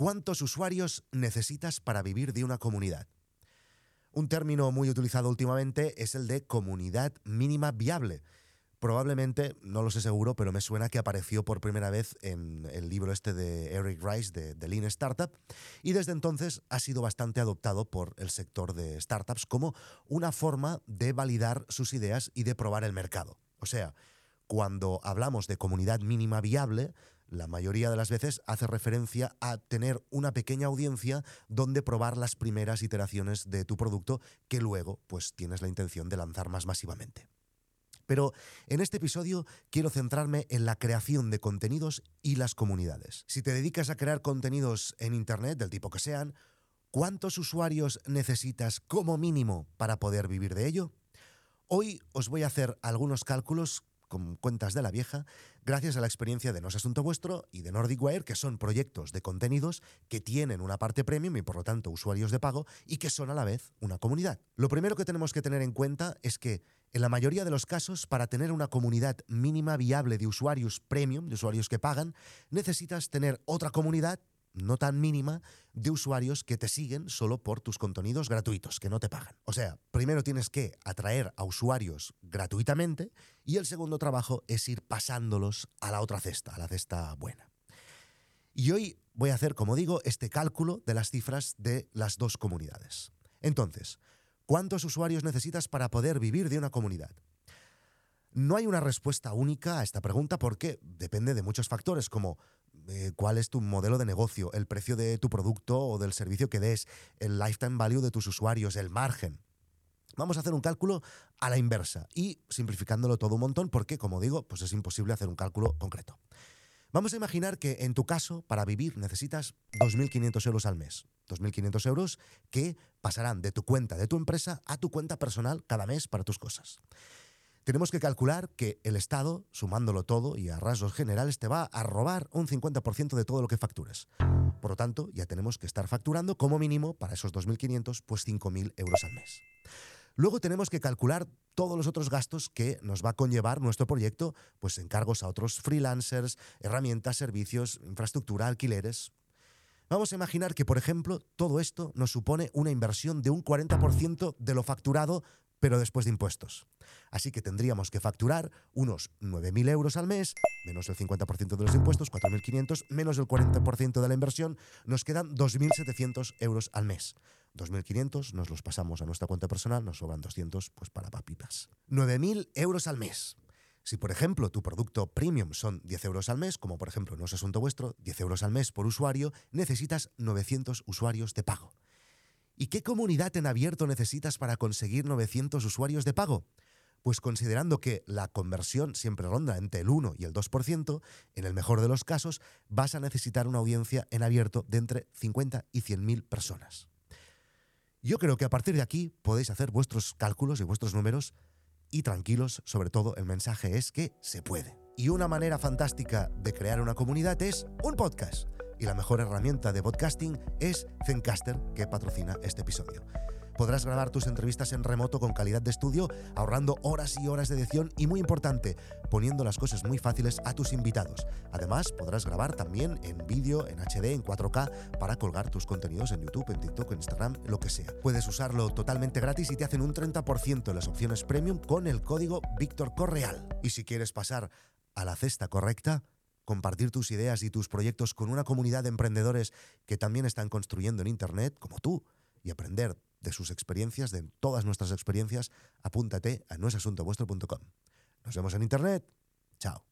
¿Cuántos usuarios necesitas para vivir de una comunidad? Un término muy utilizado últimamente es el de comunidad mínima viable. Probablemente, no lo sé seguro, pero me suena que apareció por primera vez en el libro este de Eric Rice de, de Lean Startup y desde entonces ha sido bastante adoptado por el sector de startups como una forma de validar sus ideas y de probar el mercado. O sea, cuando hablamos de comunidad mínima viable, la mayoría de las veces hace referencia a tener una pequeña audiencia donde probar las primeras iteraciones de tu producto que luego pues tienes la intención de lanzar más masivamente. Pero en este episodio quiero centrarme en la creación de contenidos y las comunidades. Si te dedicas a crear contenidos en Internet, del tipo que sean, ¿cuántos usuarios necesitas como mínimo para poder vivir de ello? Hoy os voy a hacer algunos cálculos con cuentas de la vieja, gracias a la experiencia de No es Asunto Vuestro y de Nordic Wire, que son proyectos de contenidos que tienen una parte premium y por lo tanto usuarios de pago y que son a la vez una comunidad. Lo primero que tenemos que tener en cuenta es que en la mayoría de los casos, para tener una comunidad mínima viable de usuarios premium, de usuarios que pagan, necesitas tener otra comunidad no tan mínima de usuarios que te siguen solo por tus contenidos gratuitos, que no te pagan. O sea, primero tienes que atraer a usuarios gratuitamente y el segundo trabajo es ir pasándolos a la otra cesta, a la cesta buena. Y hoy voy a hacer, como digo, este cálculo de las cifras de las dos comunidades. Entonces, ¿cuántos usuarios necesitas para poder vivir de una comunidad? No hay una respuesta única a esta pregunta porque depende de muchos factores como eh, cuál es tu modelo de negocio, el precio de tu producto o del servicio que des, el lifetime value de tus usuarios, el margen. Vamos a hacer un cálculo a la inversa y simplificándolo todo un montón porque, como digo, pues es imposible hacer un cálculo concreto. Vamos a imaginar que en tu caso, para vivir, necesitas 2.500 euros al mes. 2.500 euros que pasarán de tu cuenta de tu empresa a tu cuenta personal cada mes para tus cosas tenemos que calcular que el Estado, sumándolo todo y a rasgos generales, te va a robar un 50% de todo lo que factures. Por lo tanto, ya tenemos que estar facturando como mínimo para esos 2.500, pues 5.000 euros al mes. Luego tenemos que calcular todos los otros gastos que nos va a conllevar nuestro proyecto, pues encargos a otros freelancers, herramientas, servicios, infraestructura, alquileres. Vamos a imaginar que, por ejemplo, todo esto nos supone una inversión de un 40% de lo facturado pero después de impuestos. Así que tendríamos que facturar unos 9.000 euros al mes, menos el 50% de los impuestos, 4.500, menos el 40% de la inversión, nos quedan 2.700 euros al mes. 2.500 nos los pasamos a nuestra cuenta personal, nos sobran 200 pues para papitas. 9.000 euros al mes. Si, por ejemplo, tu producto premium son 10 euros al mes, como por ejemplo no es asunto vuestro, 10 euros al mes por usuario, necesitas 900 usuarios de pago. ¿Y qué comunidad en abierto necesitas para conseguir 900 usuarios de pago? Pues considerando que la conversión siempre ronda entre el 1 y el 2%, en el mejor de los casos vas a necesitar una audiencia en abierto de entre 50 y 100 mil personas. Yo creo que a partir de aquí podéis hacer vuestros cálculos y vuestros números y tranquilos, sobre todo el mensaje es que se puede. Y una manera fantástica de crear una comunidad es un podcast y la mejor herramienta de podcasting es Zencaster, que patrocina este episodio. Podrás grabar tus entrevistas en remoto con calidad de estudio, ahorrando horas y horas de edición y, muy importante, poniendo las cosas muy fáciles a tus invitados. Además, podrás grabar también en vídeo, en HD, en 4K, para colgar tus contenidos en YouTube, en TikTok, en Instagram, lo que sea. Puedes usarlo totalmente gratis y te hacen un 30% en las opciones premium con el código Víctor Correal. Y si quieres pasar a la cesta correcta, compartir tus ideas y tus proyectos con una comunidad de emprendedores que también están construyendo en Internet, como tú, y aprender de sus experiencias, de todas nuestras experiencias, apúntate a noesasuntovuestro.com. Nos vemos en Internet. Chao.